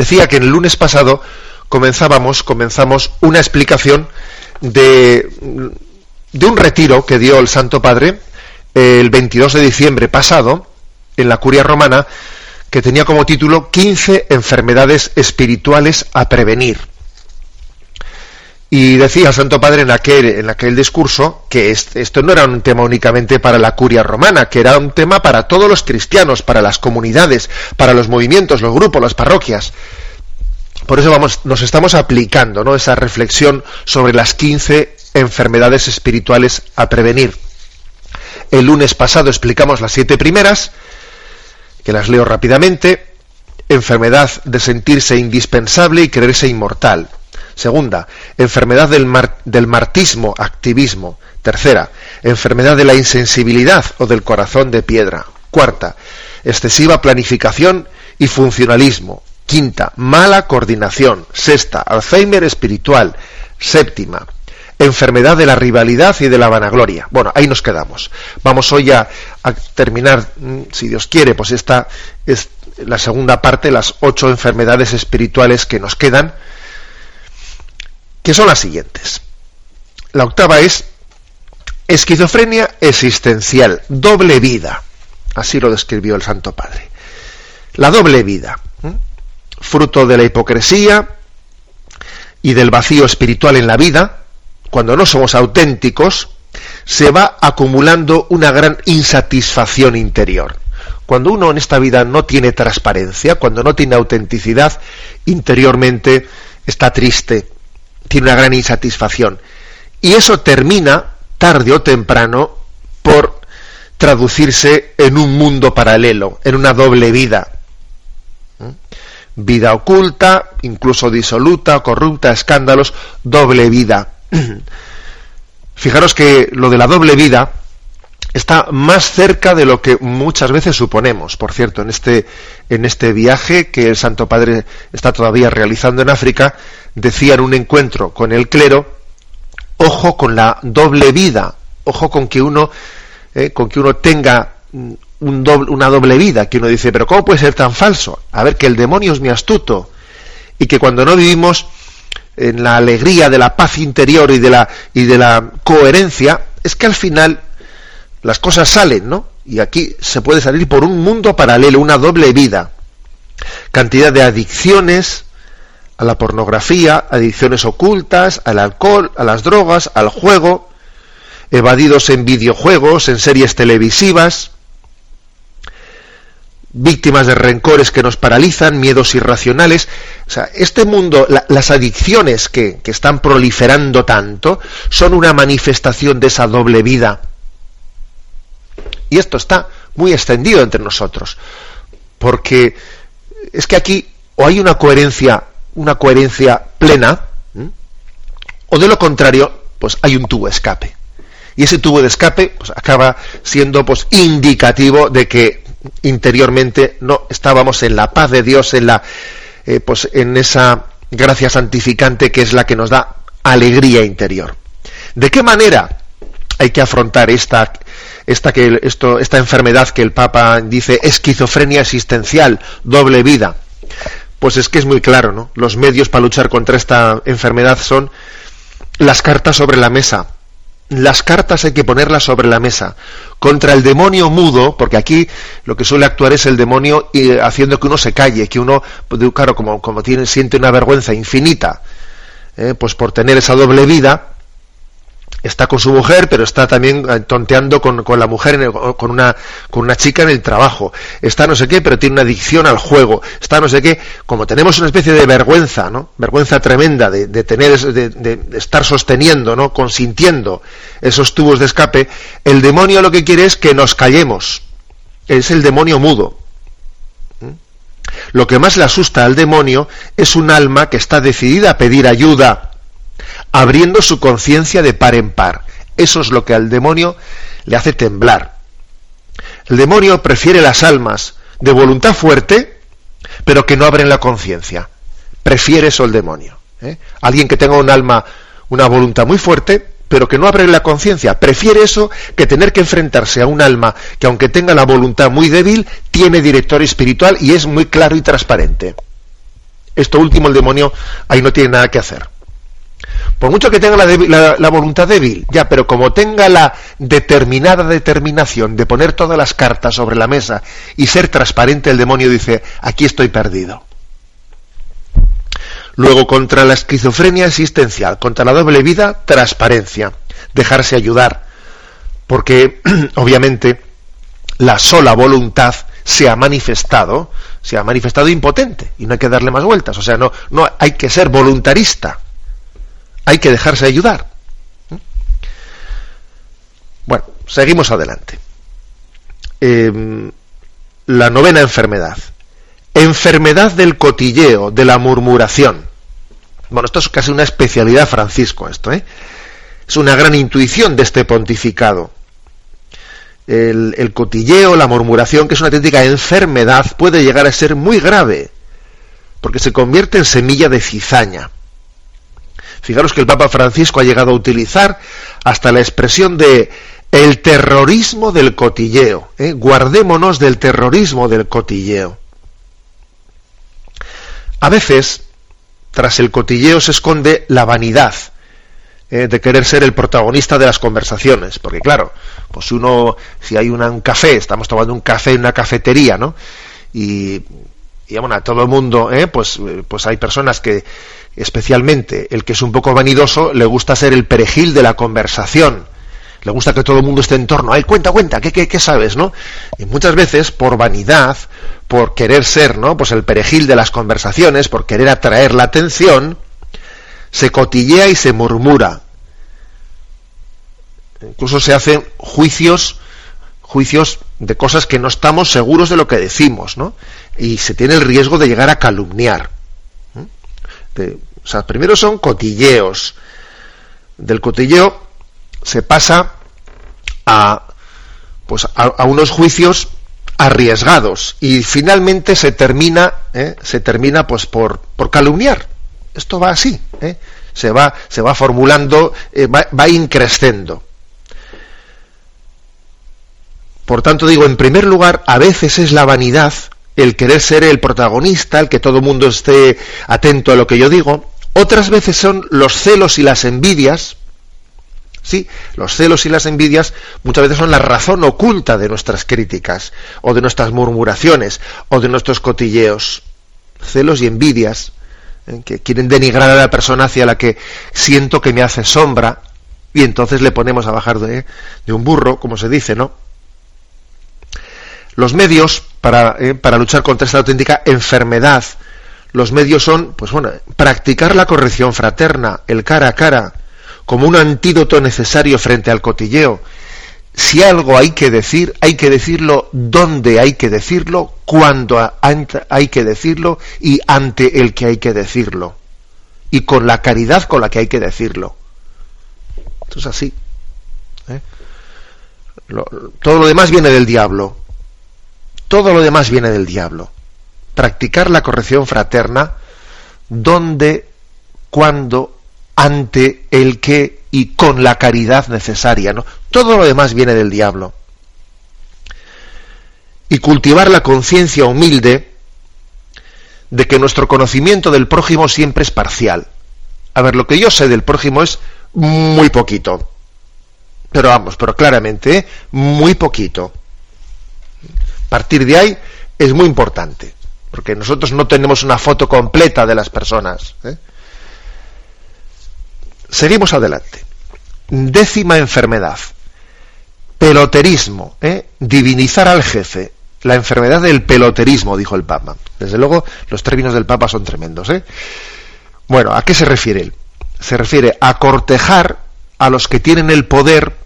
Decía que el lunes pasado comenzábamos, comenzamos una explicación de, de un retiro que dio el Santo Padre el 22 de diciembre pasado en la curia romana que tenía como título 15 enfermedades espirituales a prevenir. Y decía el Santo Padre en aquel, en aquel discurso que esto no era un tema únicamente para la curia romana, que era un tema para todos los cristianos, para las comunidades, para los movimientos, los grupos, las parroquias. Por eso vamos, nos estamos aplicando ¿no? esa reflexión sobre las 15 enfermedades espirituales a prevenir. El lunes pasado explicamos las siete primeras, que las leo rápidamente. Enfermedad de sentirse indispensable y creerse inmortal. Segunda, enfermedad del, martismo, activismo. Tercera, enfermedad de la insensibilidad o del corazón de piedra. Cuarta, excesiva planificación y funcionalismo. Quinta, mala coordinación. Sexta, Alzheimer espiritual. Séptima, enfermedad de la rivalidad y de la vanagloria. Bueno, ahí nos quedamos. Vamos hoy a, a terminar, mm, si Dios quiere, pues esta es la segunda parte, las ocho enfermedades espirituales que nos quedan que son las siguientes. La octava es esquizofrenia existencial, doble vida. Así lo describió el Santo Padre. La doble vida, fruto de la hipocresía y del vacío espiritual en la vida, cuando no somos auténticos, se va acumulando una gran insatisfacción interior. Cuando uno en esta vida no tiene transparencia, cuando no tiene autenticidad, interiormente está triste, tiene una gran insatisfacción. Y eso termina, tarde o temprano, por traducirse en un mundo paralelo, en una doble vida. ¿Mm? Vida oculta, incluso disoluta, corrupta, escándalos, doble vida. Fijaros que lo de la doble vida está más cerca de lo que muchas veces suponemos. Por cierto, en este, en este viaje que el Santo Padre está todavía realizando en África, decía en un encuentro con el clero, ojo con la doble vida, ojo con que uno, eh, con que uno tenga un doble, una doble vida, que uno dice, pero ¿cómo puede ser tan falso? A ver, que el demonio es mi astuto y que cuando no vivimos en la alegría de la paz interior y de la, y de la coherencia, es que al final las cosas salen, ¿no? Y aquí se puede salir por un mundo paralelo, una doble vida. Cantidad de adicciones, a la pornografía, adicciones ocultas, al alcohol, a las drogas, al juego, evadidos en videojuegos, en series televisivas, víctimas de rencores que nos paralizan, miedos irracionales. O sea, este mundo, las adicciones que, que están proliferando tanto, son una manifestación de esa doble vida. Y esto está muy extendido entre nosotros. Porque es que aquí o hay una coherencia una coherencia plena, o de lo contrario, pues hay un tubo de escape. Y ese tubo de escape pues, acaba siendo pues indicativo de que interiormente no estábamos en la paz de Dios, en la eh, pues en esa gracia santificante que es la que nos da alegría interior. ¿De qué manera hay que afrontar esta esta que esto esta enfermedad que el Papa dice esquizofrenia existencial, doble vida? Pues es que es muy claro, ¿no? Los medios para luchar contra esta enfermedad son las cartas sobre la mesa. Las cartas hay que ponerlas sobre la mesa. Contra el demonio mudo, porque aquí lo que suele actuar es el demonio y haciendo que uno se calle, que uno, pues, claro, como, como tiene, siente una vergüenza infinita, ¿eh? pues por tener esa doble vida, está con su mujer, pero está también eh, tonteando con, la mujer, con, una, con una chica en el trabajo. Está no sé qué, pero tiene una adicción al juego. Está no sé qué. Como tenemos una especie de vergüenza, ¿no? Vergüenza tremenda de, tener, de, de, estar sosteniendo, ¿no? Consintiendo esos tubos de escape, el demonio lo que quiere es que nos callemos. Es el demonio mudo. ¿Mm? Lo que más le asusta al demonio es un alma que está decidida a pedir ayuda, abriendo su conciencia de par en par. Eso es lo que al demonio le hace temblar. El demonio prefiere las almas de voluntad fuerte, pero que no abren la conciencia. Prefiere eso el demonio. ¿eh? Alguien que tenga un alma, una voluntad muy fuerte, pero que no abre la conciencia. Prefiere eso que tener que enfrentarse a un alma que aunque tenga la voluntad muy débil, tiene director espiritual y es muy claro y transparente. Esto último el demonio ahí no tiene nada que hacer. Por mucho que tenga la, voluntad débil, ya, pero como tenga la determinada determinación de poner todas las cartas sobre la mesa y ser transparente, el demonio dice, aquí estoy perdido. Luego, contra la esquizofrenia existencial, contra la doble vida, transparencia, dejarse ayudar. Porque, obviamente, la sola voluntad se ha manifestado, se ha manifestado impotente y no hay que darle más vueltas. O sea, no hay que ser voluntarista, hay que dejarse ayudar. Bueno, seguimos adelante. Em, la novena enfermedad. Enfermedad del cotilleo, de la murmuración. Bueno, esto es casi una especialidad Francisco, esto, ¿eh? Es una gran intuición de este pontificado. El, cotilleo, la murmuración, que es una auténtica enfermedad, puede llegar a ser muy grave, porque se convierte en semilla de cizaña. Fijaros que el Papa Francisco ha llegado a utilizar hasta la expresión de el terrorismo del cotilleo. ¿eh? Guardémonos del terrorismo del cotilleo. A veces, tras el cotilleo se esconde la vanidad eh, de querer ser el protagonista de las conversaciones, porque claro, pues uno, si hay un café, estamos tomando un café en una cafetería, ¿no? Y, y bueno, a todo el mundo, ¿eh? pues, pues hay personas que, especialmente el que es un poco vanidoso, le gusta ser el perejil de la conversación. Le gusta que todo el mundo esté en torno. Ay, cuenta, cuenta, ¿qué, qué, qué sabes, no? Y muchas veces, por vanidad, por querer ser, ¿no? Pues el perejil de las conversaciones, por querer atraer la atención, se cotillea y se murmura. Incluso se hacen juicios, juicios de cosas que no estamos seguros de lo que decimos, ¿no? Y se tiene el riesgo de llegar a calumniar. Sea, primero son cotilleos. Del cotilleo se pasa a, pues a unos juicios arriesgados y finalmente se termina ¿eh? se termina pues por, por, calumniar esto va así ¿eh? se va se va formulando eh, va, va por tanto digo en primer lugar a veces es la vanidad el querer ser el protagonista el que todo el mundo esté atento a lo que yo digo otras veces son los celos y las envidias Sí, los celos y las envidias muchas veces son la razón oculta de nuestras críticas, o de nuestras murmuraciones, o de nuestros cotilleos. Celos y envidias ¿eh? que quieren denigrar a la persona hacia la que siento que me hace sombra, y entonces le ponemos a bajar de, un burro, como se dice, ¿no? Los medios para, ¿eh? para luchar contra esta auténtica enfermedad, los medios son, pues bueno, practicar la corrección fraterna, el cara a cara, como un antídoto necesario frente al cotilleo. Si algo hay que decir, hay que decirlo dónde hay que decirlo, cuándo hay que decirlo y ante el que hay que decirlo. Y con la caridad con la que hay que decirlo. Esto es así. ¿eh? todo lo demás viene del diablo. Todo lo demás viene del diablo. Practicar la corrección fraterna donde, cuando ante el que y con la caridad necesaria. ¿no? Todo lo demás viene del diablo. Y cultivar la conciencia humilde de que nuestro conocimiento del prójimo siempre es parcial. A ver, lo que yo sé del prójimo es muy poquito. Pero vamos, pero claramente, ¿eh? muy poquito. Partir de ahí es muy importante, porque nosotros no tenemos una foto completa de las personas. ¿eh? Seguimos adelante. Décima enfermedad. Peloterismo. ¿eh? Divinizar al jefe. La enfermedad del peloterismo, dijo el Papa. Desde luego, los términos del Papa son tremendos. ¿eh? Bueno, ¿a qué se refiere él? Se refiere a cortejar a los que tienen el poder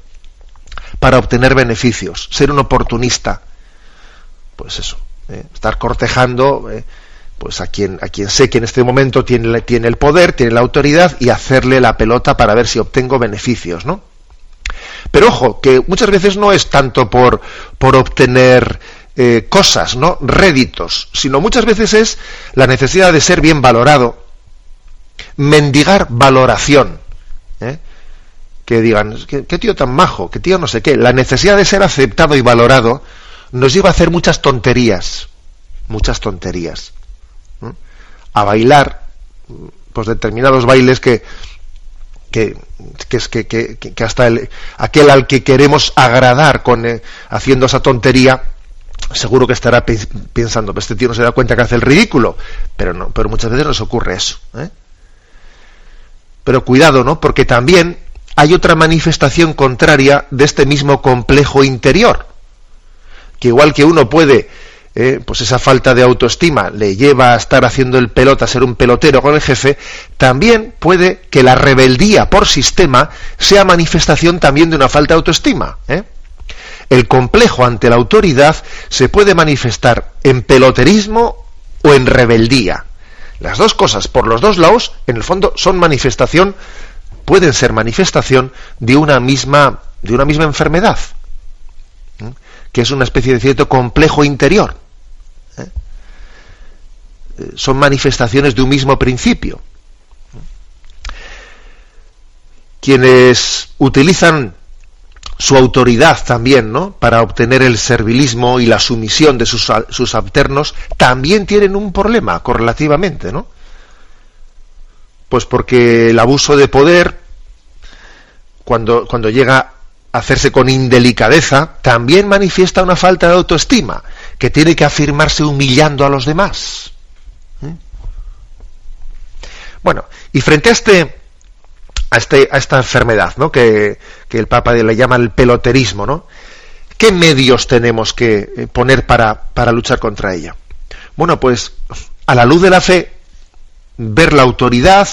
para obtener beneficios, ser un oportunista. Pues eso, ¿eh? estar cortejando ¿eh? pues a quien a quien sé que en este momento tiene, tiene el poder, tiene la autoridad y hacerle la pelota para ver si obtengo beneficios, ¿no? Pero ojo, que muchas veces no es tanto por, por obtener eh, cosas, ¿no? réditos, sino muchas veces es la necesidad de ser bien valorado, mendigar valoración. Que digan, ¿qué, tío tan majo, qué tío no sé qué. La necesidad de ser aceptado y valorado nos lleva a hacer muchas tonterías, muchas tonterías. A bailar, pues determinados bailes que, que, que, que, hasta el, aquel al que queremos agradar con eh, haciendo esa tontería, seguro que estará pensando, pues este tío no se da cuenta que hace el ridículo, pero no, pero muchas veces nos ocurre eso. ¿eh? Pero cuidado, ¿no? Porque también hay otra manifestación contraria de este mismo complejo interior, que igual que uno puede eh, pues esa falta de autoestima le lleva a estar haciendo el pelota, a ser un pelotero con el jefe, también puede que la rebeldía por sistema sea manifestación también de una falta de autoestima. ¿eh? El complejo ante la autoridad se puede manifestar en peloterismo o en rebeldía. Las dos cosas, por los dos lados, en el fondo son manifestación, pueden ser manifestación de una misma, de una misma enfermedad, ¿eh? Que es una especie de cierto complejo interior. ¿eh? Eh, son manifestaciones de un mismo principio. Quienes utilizan su autoridad también, ¿no? Para obtener el servilismo y la sumisión de sus, sus alternos, también tienen un problema correlativamente, ¿no? Pues porque el abuso de poder, cuando, cuando llega hacerse con indelicadeza, también manifiesta una falta de autoestima que tiene que afirmarse humillando a los demás. ¿eh? Bueno, y frente a este, a, este, a esta enfermedad, ¿no? Que, que, el Papa le llama el peloterismo, ¿no? ¿Qué medios tenemos que eh, poner para, para luchar contra ella? Bueno, pues a la luz de la fe, ver la autoridad,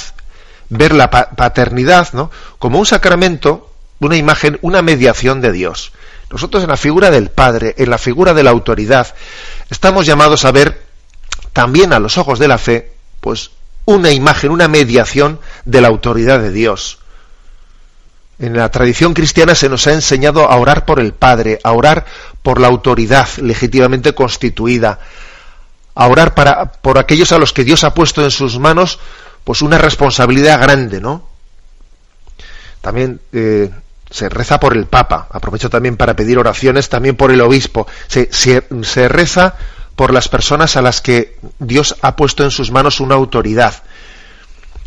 ver la paternidad, ¿no? Como un sacramento, una imagen, una mediación de Dios. Nosotros en la figura del Padre, en la figura de la autoridad, estamos llamados a ver también a los ojos de la fe, pues una imagen, una mediación de la autoridad de Dios. En la tradición cristiana se nos ha enseñado a orar por el Padre, a orar por la autoridad legítimamente constituida, a orar para, por aquellos a los que Dios ha puesto en sus manos pues una responsabilidad grande, ¿no? También eh, se reza por el Papa, aprovecho también para pedir oraciones también por el obispo, se, se, reza por las personas a las que Dios ha puesto en sus manos una autoridad.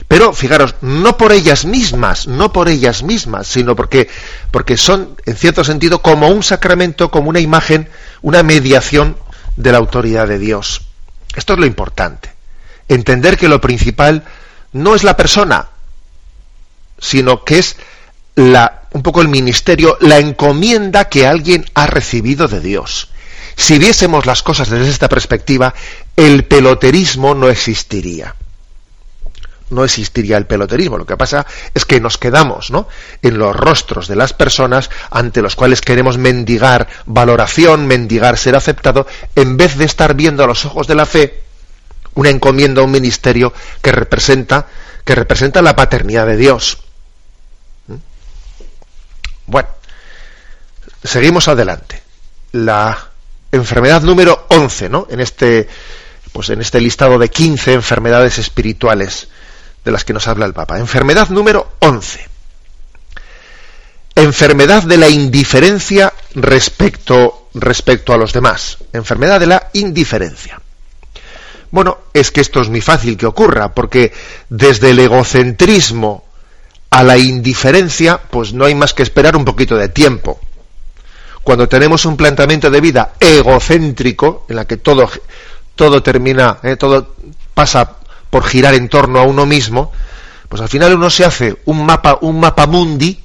Pero fijaros, no por ellas mismas, no por ellas mismas, sino porque, porque son, en cierto sentido, como un sacramento, como una imagen, una mediación de la autoridad de Dios. Esto es lo importante. Entender que lo principal no es la persona, sino que es la, un poco el ministerio, la encomienda que alguien ha recibido de Dios. Si viésemos las cosas desde esta perspectiva, el peloterismo no existiría. No existiría el peloterismo. Lo que pasa es que nos quedamos ¿no? en los rostros de las personas ante los cuales queremos mendigar valoración, mendigar ser aceptado, en vez de estar viendo a los ojos de la fe una encomienda, un ministerio que representa, que representa la paternidad de Dios. Bueno, seguimos adelante. La enfermedad número 11, ¿no? En este, pues en este listado de 15 enfermedades espirituales de las que nos habla el Papa. Enfermedad número 11. Enfermedad de la indiferencia respecto, respecto a los demás. Enfermedad de la indiferencia. Bueno, es que esto es muy fácil que ocurra, porque desde el egocentrismo a la indiferencia, pues no hay más que esperar un poquito de tiempo. Cuando tenemos un planteamiento de vida egocéntrico, en la que todo, todo termina, eh, todo pasa por girar en torno a uno mismo, pues al final uno se hace un mapa, un mapa mundi,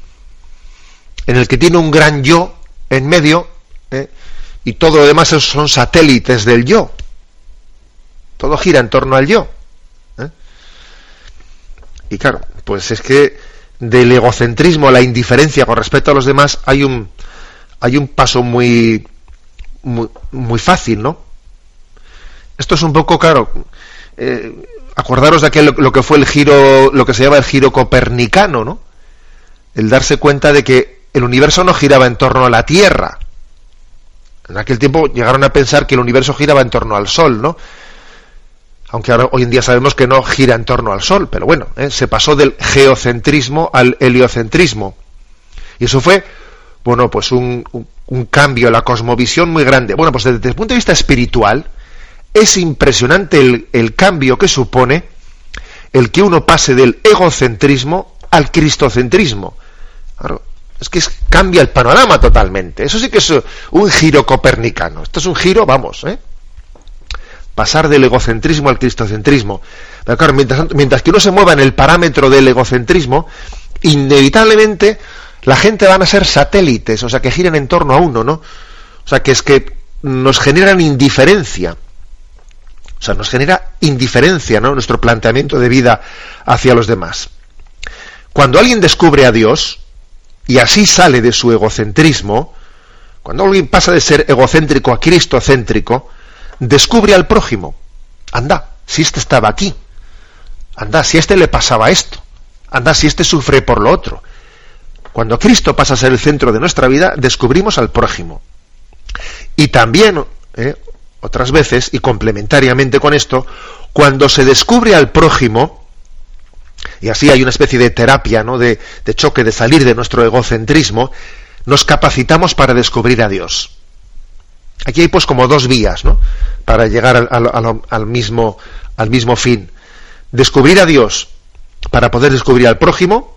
en el que tiene un gran yo en medio, eh, y todo lo demás son satélites del yo. Todo gira en torno al yo. Eh. Y claro, pues es que del egocentrismo la indiferencia con respecto a los demás hay un hay un paso muy muy, muy fácil, ¿no? Esto es un poco, claro, eh, acordaros de aquel, lo que fue el giro, lo que se llama el giro copernicano, ¿no? El darse cuenta de que el universo no giraba en torno a la Tierra. En aquel tiempo llegaron a pensar que el universo giraba en torno al Sol, ¿no? Aunque ahora, hoy en día sabemos que no gira en torno al Sol, pero bueno, ¿eh? se pasó del geocentrismo al heliocentrismo. Y eso fue, bueno, pues un, cambio, la cosmovisión muy grande. Bueno, pues desde el punto de vista espiritual, es impresionante el, cambio que supone el que uno pase del egocentrismo al cristocentrismo. es que cambia el panorama totalmente. Eso sí que es un giro copernicano. Esto es un giro, vamos, ¿eh? Pasar del egocentrismo al cristocentrismo. Pero claro, mientras, que uno se mueva en el parámetro del egocentrismo, inevitablemente la gente van a ser satélites, o sea, que giren en torno a uno, ¿no? O sea, que es que nos generan indiferencia. O sea, nos genera indiferencia, ¿no? Nuestro planteamiento de vida hacia los demás. Cuando alguien descubre a Dios y así sale de su egocentrismo, cuando alguien pasa de ser egocéntrico a cristocéntrico, descubre al prójimo. Anda, si este estaba aquí. Anda, si este le pasaba esto. Anda, si este sufre por lo otro. Cuando Cristo pasa a ser el centro de nuestra vida, descubrimos al prójimo. Y también, ¿eh? otras veces, y complementariamente con esto, cuando se descubre al prójimo, y así hay una especie de terapia, ¿no? de, choque, de salir de nuestro egocentrismo, nos capacitamos para descubrir a Dios. Aquí hay pues como dos vías, ¿no? Para llegar al, mismo, al mismo fin. Descubrir a Dios para poder descubrir al prójimo,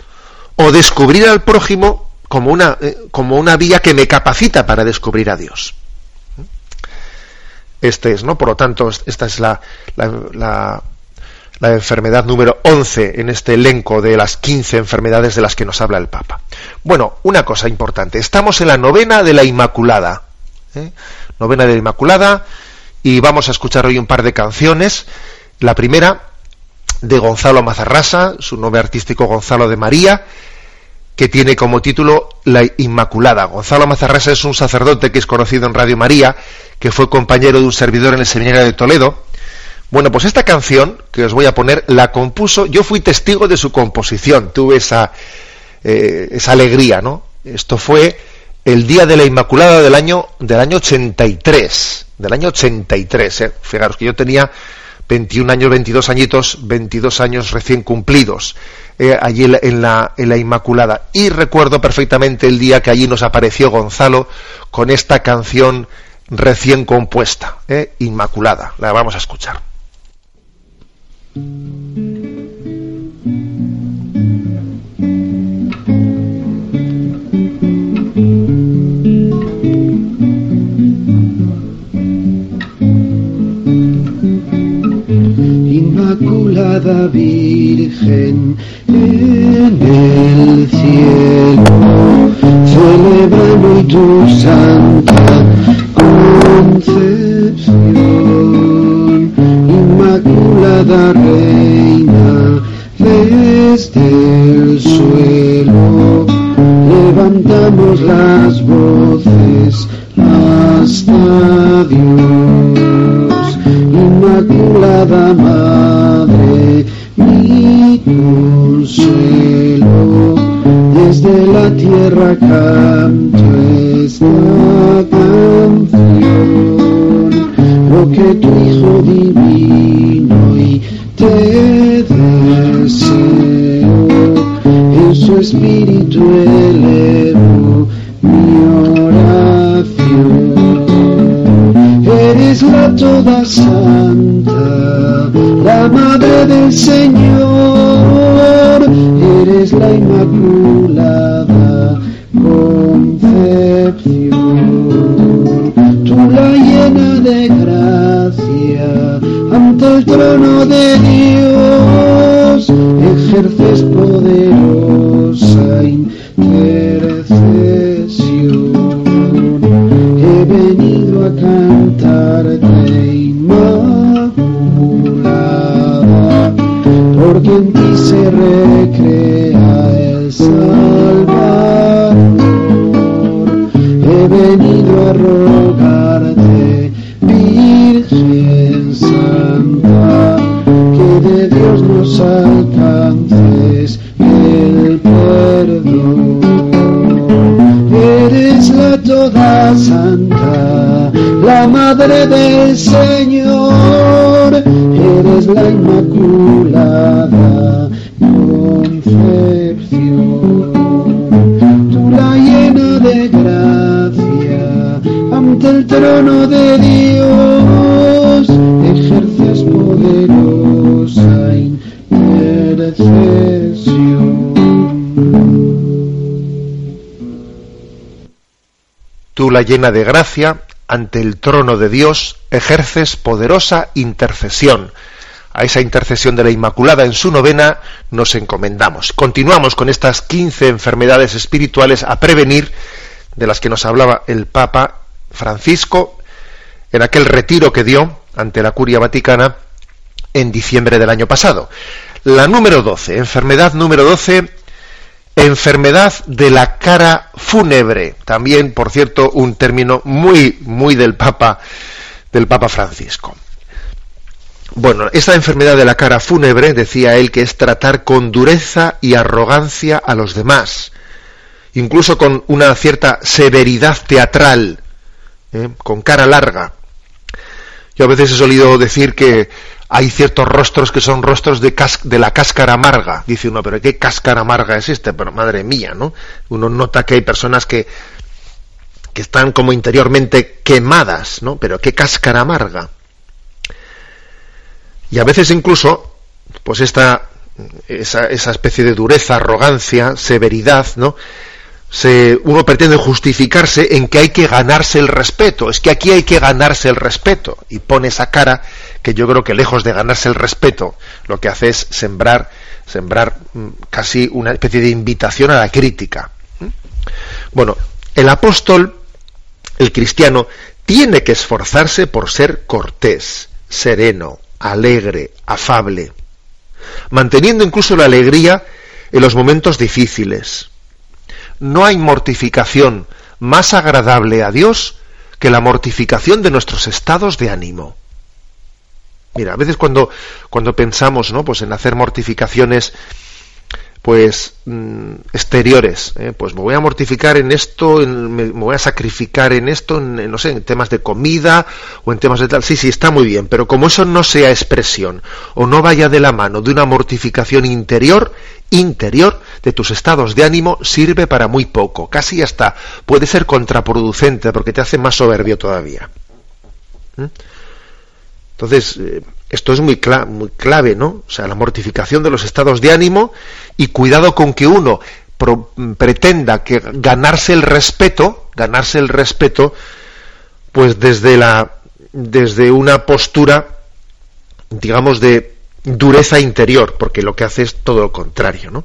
o descubrir al prójimo como una, eh, como una vía que me capacita para descubrir a Dios. Este es, ¿no? Por lo tanto, esta es la, la, enfermedad número 11 en este elenco de las 15 enfermedades de las que nos habla el Papa. Bueno, una cosa importante. Estamos en la novena de la Inmaculada. ¿Eh? Novena de la Inmaculada y vamos a escuchar hoy un par de canciones. La primera de Gonzalo Mazarrasa, su nombre artístico Gonzalo de María, que tiene como título La Inmaculada. Gonzalo Mazarrasa es un sacerdote que es conocido en Radio María, que fue compañero de un servidor en el seminario de Toledo. Bueno, pues esta canción que os voy a poner la compuso, yo fui testigo de su composición, tuve esa, eh, esa alegría, ¿no? Esto fue el día de la Inmaculada del año, del año 83, del año 83, ¿eh? Fijaros que yo tenía 21 años, 22 añitos, 22 años recién cumplidos, eh, allí en la, Inmaculada. Y recuerdo perfectamente el día que allí nos apareció Gonzalo con esta canción recién compuesta, eh, Inmaculada. La vamos a escuchar. Inmaculada Virgen en el cielo, celebran hoy tu santa concepción, Inmaculada Reina, desde el suelo levantamos las voces hasta Dios, Inmaculada Madre, mi consuelo, desde la tierra canto esta canción, lo que tu Hijo divino y te deseo, en su espíritu elevo mi oración. Eres la toda santa, del Señor, eres la inmaculada concepción. Tú la llena de gracia, ante el trono de Dios, ejerces poderosa Señor, eres la inmaculada concepción. Tú la llena de gracia, ante el trono de Dios, ejerces poderosa intercesión. Tú la llena de gracia, ante el trono de Dios, ejerces poderosa intercesión. A esa intercesión de la Inmaculada en su novena nos encomendamos. Continuamos con estas 15 enfermedades espirituales a prevenir de las que nos hablaba el Papa Francisco en aquel retiro que dio ante la Curia Vaticana en diciembre del año pasado. La número 12, enfermedad número 12, enfermedad de la cara fúnebre. También, por cierto, un término muy, muy del Papa, del Papa Francisco. Bueno, esta enfermedad de la cara fúnebre, decía él, que es tratar con dureza y arrogancia a los demás, incluso con una cierta severidad teatral, ¿eh? con cara larga. Yo a veces he solido decir que hay ciertos rostros que son rostros de, la cáscara amarga. Dice uno, pero ¿qué cáscara amarga es esta? Pero madre mía, ¿no? Uno nota que hay personas que, que están como interiormente quemadas, ¿no? Pero ¿qué cáscara amarga? Y a veces incluso, pues esta, esa, esa especie de dureza, arrogancia, severidad, ¿no? Se, uno pretende justificarse en que hay que ganarse el respeto. Es que aquí hay que ganarse el respeto. Y pone esa cara que yo creo que lejos de ganarse el respeto, lo que hace es sembrar, sembrar casi una especie de invitación a la crítica. Bueno, el apóstol, el cristiano, tiene que esforzarse por ser cortés, sereno, alegre, afable, manteniendo incluso la alegría en los momentos difíciles. No hay mortificación más agradable a Dios que la mortificación de nuestros estados de ánimo. Mira, a veces cuando, cuando pensamos ¿no? pues en hacer mortificaciones pues mm, exteriores, ¿eh? pues me voy a mortificar en esto, me, voy a sacrificar en esto, en, no sé, en temas de comida o en temas de tal. Sí, sí, está muy bien, pero como eso no sea expresión o no vaya de la mano de una mortificación interior, interior de tus estados de ánimo, sirve para muy poco, casi hasta puede ser contraproducente porque te hace más soberbio todavía. ¿Mm? Entonces, eh, esto es muy, cla muy, clave, ¿no? O sea, la mortificación de los estados de ánimo y cuidado con que uno pretenda que ganarse el respeto, ganarse el respeto, pues desde la desde una postura, digamos, de dureza interior, porque lo que hace es todo lo contrario, ¿no?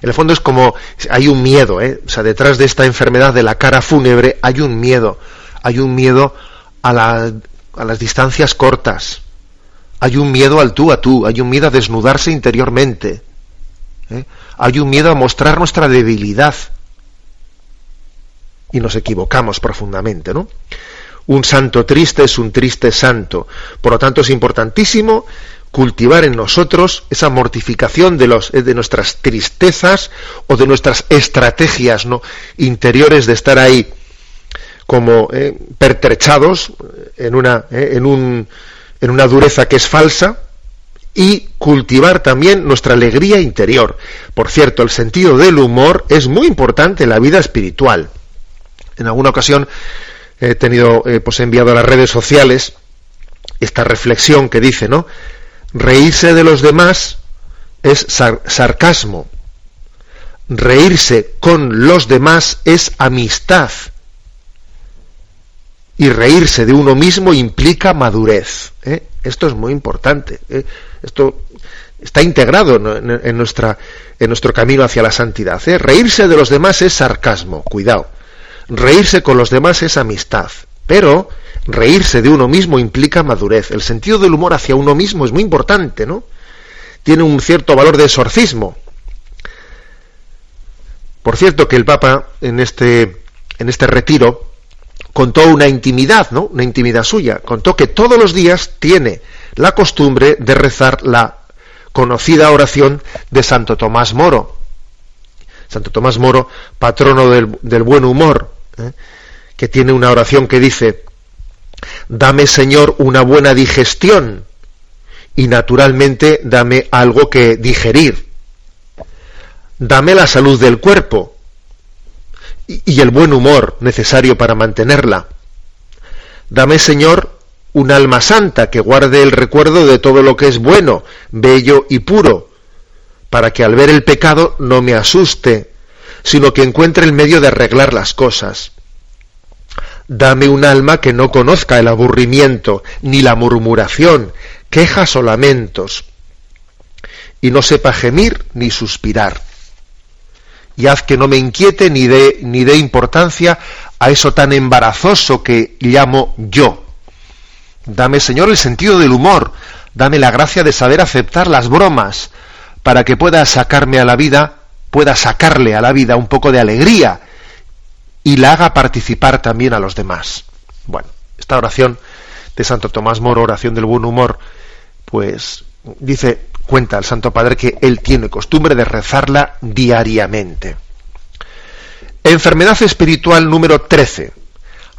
En el fondo es como hay un miedo, ¿eh? O sea, detrás de esta enfermedad de la cara fúnebre hay un miedo, hay un miedo a la a las distancias cortas. Hay un miedo al tú a tú, hay un miedo a desnudarse interiormente. ¿eh? Hay un miedo a mostrar nuestra debilidad. Y nos equivocamos profundamente, ¿no? Un santo triste es un triste santo. Por lo tanto, es importantísimo cultivar en nosotros esa mortificación de, los, de nuestras tristezas o de nuestras estrategias ¿no? interiores de estar ahí como eh, pertrechados en una, eh, en, un, en una dureza que es falsa y cultivar también nuestra alegría interior. Por cierto, el sentido del humor es muy importante en la vida espiritual. En alguna ocasión he tenido, eh, pues he enviado a las redes sociales esta reflexión que dice, ¿no? Reírse de los demás es sar sarcasmo. Reírse con los demás es amistad y reírse de uno mismo implica madurez. ¿eh? Esto es muy importante. ¿eh? Esto está integrado en, nuestro camino hacia la santidad. ¿eh? Reírse de los demás es sarcasmo, cuidado. Reírse con los demás es amistad. Pero reírse de uno mismo implica madurez. El sentido del humor hacia uno mismo es muy importante, ¿no? Tiene un cierto valor de exorcismo. Por cierto que el Papa en este, en este retiro contó una intimidad, ¿no? Una intimidad suya. Contó que todos los días tiene la costumbre de rezar la conocida oración de Santo Tomás Moro. Santo Tomás Moro, patrono del, buen humor, ¿eh? que tiene una oración que dice, dame Señor una buena digestión y naturalmente dame algo que digerir. Dame la salud del cuerpo y, el buen humor necesario para mantenerla. Dame Señor un alma santa que guarde el recuerdo de todo lo que es bueno, bello y puro, para que al ver el pecado no me asuste, sino que encuentre el medio de arreglar las cosas. Dame un alma que no conozca el aburrimiento, ni la murmuración, quejas o lamentos, y no sepa gemir ni suspirar. Y haz que no me inquiete ni dé ni dé importancia a eso tan embarazoso que llamo yo. Dame, Señor, el sentido del humor, dame la gracia de saber aceptar las bromas, para que pueda sacarme a la vida, pueda sacarle a la vida un poco de alegría y la haga participar también a los demás. Bueno, esta oración de Santo Tomás Moro, oración del buen humor, pues dice, cuenta el Santo Padre que él tiene costumbre de rezarla diariamente. Enfermedad espiritual número 13.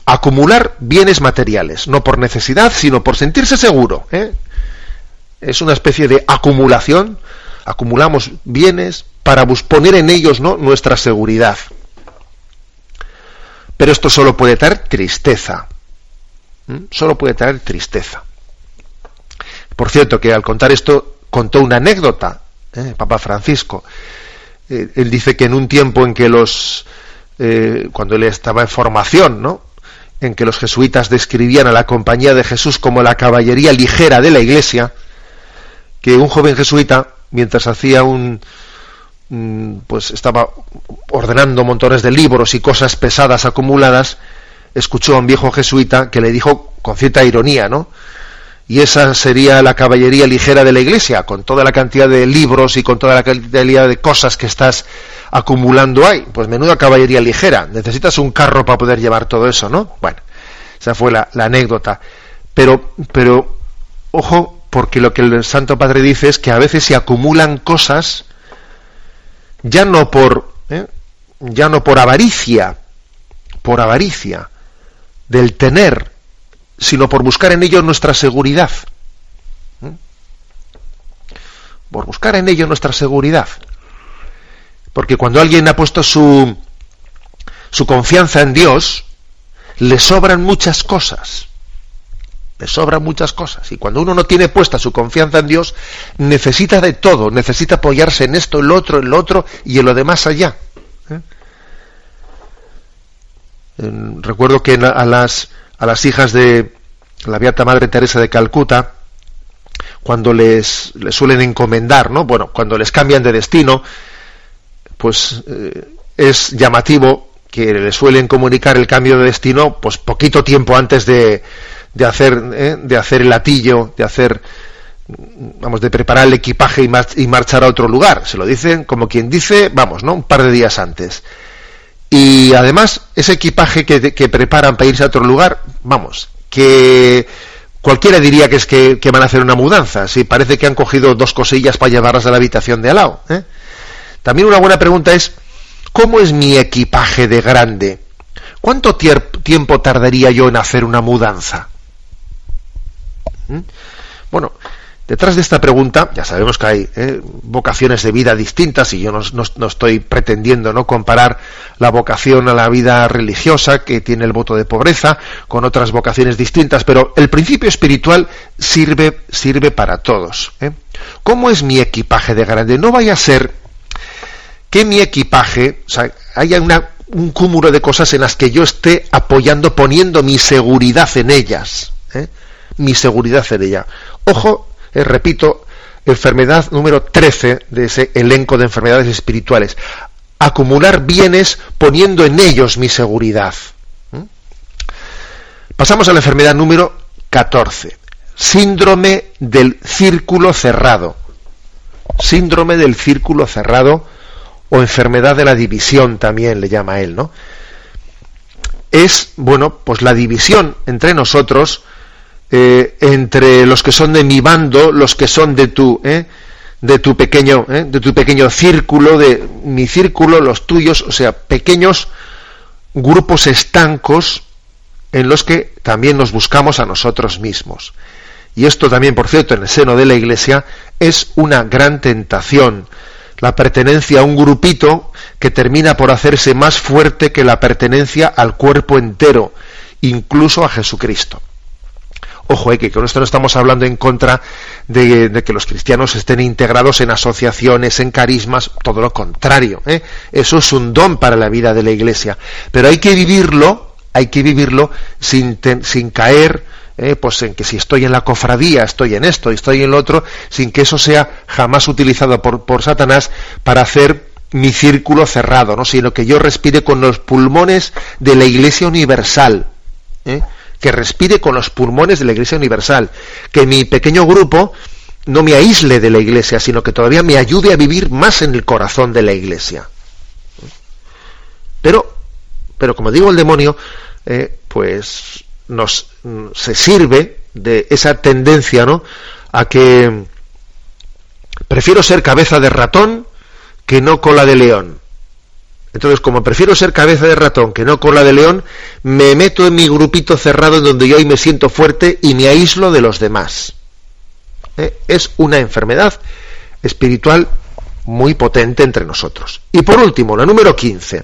Acumular bienes materiales, no por necesidad, sino por sentirse seguro. ¿eh? Es una especie de acumulación. Acumulamos bienes para poner en ellos ¿no? nuestra seguridad. Pero esto solo puede traer tristeza. ¿Mm? Solo puede traer tristeza. Por cierto, que al contar esto contó una anécdota, ¿eh? Papa Francisco. Eh, él dice que en un tiempo en que los, eh, cuando él estaba en formación, ¿no? en que los jesuitas describían a la compañía de Jesús como la caballería ligera de la iglesia, que un joven jesuita, mientras hacía un, pues estaba ordenando montones de libros y cosas pesadas acumuladas, escuchó a un viejo jesuita que le dijo con cierta ironía, ¿no? Y esa sería la caballería ligera de la iglesia, con toda la cantidad de libros y con toda la cantidad de cosas que estás acumulando ahí. Pues menuda caballería ligera. Necesitas un carro para poder llevar todo eso, ¿no? Bueno, esa fue la, anécdota. Pero, pero, ojo, porque lo que el Santo Padre dice es que a veces se acumulan cosas ya no por ¿eh? ya no por avaricia, por avaricia del tener, sino por buscar en ello nuestra seguridad. ¿eh? Por buscar en ello nuestra seguridad. Porque cuando alguien ha puesto su, su confianza en Dios, le sobran muchas cosas. Le sobran muchas cosas. Y cuando uno no tiene puesta su confianza en Dios, necesita de todo, necesita apoyarse en esto, en otro, en lo otro y en lo demás allá. ¿Eh? Recuerdo que a las, a las hijas de la Beata Madre Teresa de Calcuta, cuando les, suelen encomendar, ¿no? Bueno, cuando les cambian de destino, pues eh, es llamativo que les suelen comunicar el cambio de destino, pues poquito tiempo antes de, de hacer, ¿eh? de hacer el latillo, de hacer, vamos, de preparar el equipaje y, marchar a otro lugar. Se lo dicen como quien dice, vamos, ¿no? Un par de días antes. Y además, ese equipaje que, preparan para irse a otro lugar, vamos, que cualquiera diría que es que, que, van a hacer una mudanza. Si parece que han cogido dos cosillas para llevarlas a la habitación de al lado. ¿eh? También una buena pregunta es, ¿cómo es mi equipaje de grande? ¿Cuánto tiempo tardaría yo en hacer una mudanza? ¿Mm? Bueno, detrás de esta pregunta, ya sabemos que hay ¿eh? vocaciones de vida distintas y yo no, estoy pretendiendo no comparar la vocación a la vida religiosa que tiene el voto de pobreza con otras vocaciones distintas, pero el principio espiritual sirve, sirve para todos. ¿eh? ¿Cómo es mi equipaje de grande? No vaya a ser que mi equipaje, haya un cúmulo de cosas en las que yo esté apoyando, poniendo mi seguridad en ellas. ¿eh? Mi seguridad en ella. Ojo, eh, repito, enfermedad número 13 de ese elenco de enfermedades espirituales. Acumular bienes poniendo en ellos mi seguridad. ¿eh? Pasamos a la enfermedad número 14. Síndrome del círculo cerrado. Síndrome del círculo cerrado o enfermedad de la división también le llama él, ¿no? Es, bueno, pues la división entre nosotros, eh, entre los que son de mi bando, los que son de tu, ¿eh? de tu pequeño, ¿eh? de tu pequeño círculo, de mi círculo, los tuyos, o sea, pequeños grupos estancos en los que también nos buscamos a nosotros mismos. Y esto también, por cierto, en el seno de la Iglesia es una gran tentación, la pertenencia a un grupito que termina por hacerse más fuerte que la pertenencia al cuerpo entero, incluso a Jesucristo. Ojo, eh, que con esto no estamos hablando en contra de, que los cristianos estén integrados en asociaciones, en carismas, todo lo contrario. Eh. Eso es un don para la vida de la Iglesia. Pero hay que vivirlo, hay que vivirlo sin, caer eh, pues en que si estoy en la cofradía, estoy en esto, estoy en lo otro, sin que eso sea jamás utilizado por, por Satanás para hacer mi círculo cerrado, ¿no? sino que yo respire con los pulmones de la Iglesia Universal. ¿eh? Que respire con los pulmones de la Iglesia Universal, que mi pequeño grupo no me aísle de la Iglesia, sino que todavía me ayude a vivir más en el corazón de la Iglesia. Pero, pero como digo, el demonio, eh, pues nos se sirve de esa tendencia, ¿no? A que prefiero ser cabeza de ratón que no cola de león. Entonces, como prefiero ser cabeza de ratón que no cola de león, me meto en mi grupito cerrado en donde yo ahí me siento fuerte y me aíslo de los demás. ¿Eh? Es una enfermedad espiritual muy potente entre nosotros. Y por último, la número 15,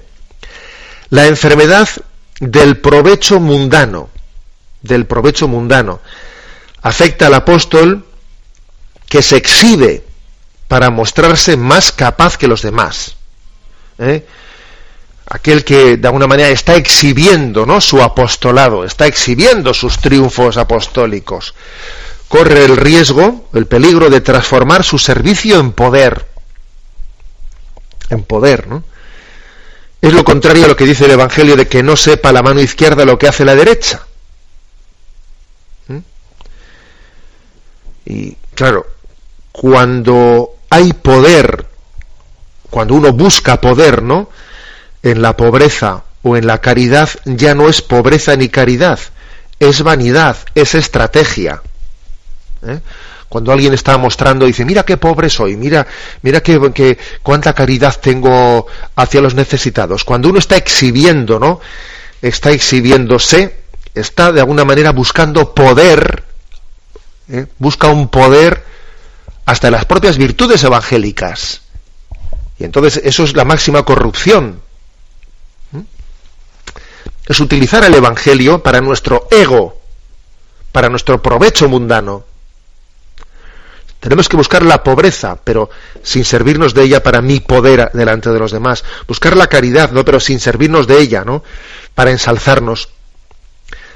la enfermedad del provecho mundano, del provecho mundano. Afecta al apóstol que se exhibe para mostrarse más capaz que los demás. ¿Eh? Aquel que de alguna manera está exhibiendo ¿no? su apostolado, está exhibiendo sus triunfos apostólicos, corre el riesgo, el peligro de transformar su servicio en poder. En poder, ¿no? Es lo contrario a lo que dice el Evangelio de que no sepa la mano izquierda lo que hace la derecha. ¿Mm? Y claro, cuando hay poder, cuando uno busca poder, ¿no? En la pobreza o en la caridad ya no es pobreza ni caridad, es vanidad, es estrategia. ¿Eh? Cuando alguien está mostrando, dice, mira qué pobre soy, mira, mira qué, cuánta caridad tengo hacia los necesitados. Cuando uno está exhibiendo, ¿no? Está exhibiéndose, está de alguna manera buscando poder, ¿eh? busca un poder hasta las propias virtudes evangélicas. Y entonces eso es la máxima corrupción es utilizar el Evangelio para nuestro ego, para nuestro provecho mundano. Tenemos que buscar la pobreza, pero sin servirnos de ella para mi poder delante de los demás. Buscar la caridad, ¿no? Pero sin servirnos de ella, ¿no? Para ensalzarnos.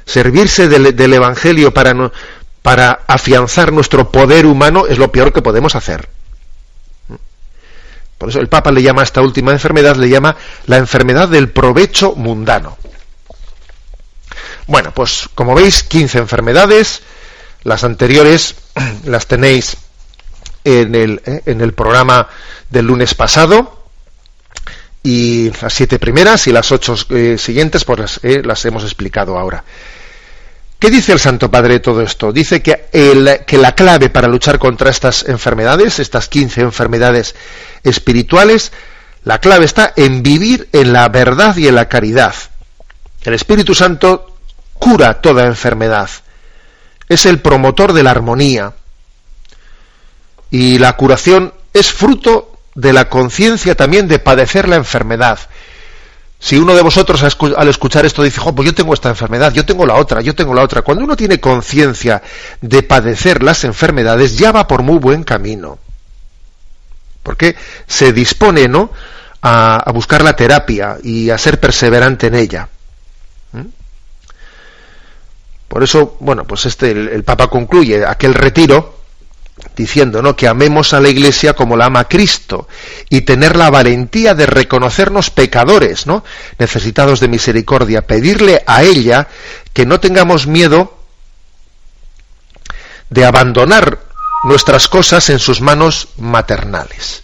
Servirse del, Evangelio para, para afianzar nuestro poder humano es lo peor que podemos hacer. Por eso el Papa le llama a esta última enfermedad, le llama la enfermedad del provecho mundano. Bueno, pues como veis, 15 enfermedades. Las anteriores las tenéis en el, eh, en el programa del lunes pasado. Y las siete primeras y las ocho eh, siguientes, pues las, eh, las, hemos explicado ahora. ¿Qué dice el Santo Padre de todo esto? Dice que, el, que la clave para luchar contra estas enfermedades, estas 15 enfermedades espirituales, la clave está en vivir en la verdad y en la caridad. El Espíritu Santo cura toda enfermedad. Es el promotor de la armonía. Y la curación es fruto de la conciencia también de padecer la enfermedad. Si uno de vosotros al escuchar esto dice, pues yo tengo esta enfermedad, yo tengo la otra, yo tengo la otra, cuando uno tiene conciencia de padecer las enfermedades, ya va por muy buen camino. Porque se dispone, ¿no?, a, a buscar la terapia y a ser perseverante en ella. Por eso, bueno, pues este el, Papa concluye aquel retiro diciendo ¿no? que amemos a la Iglesia como la ama Cristo y tener la valentía de reconocernos pecadores, ¿no? necesitados de misericordia, pedirle a ella que no tengamos miedo de abandonar nuestras cosas en sus manos maternales.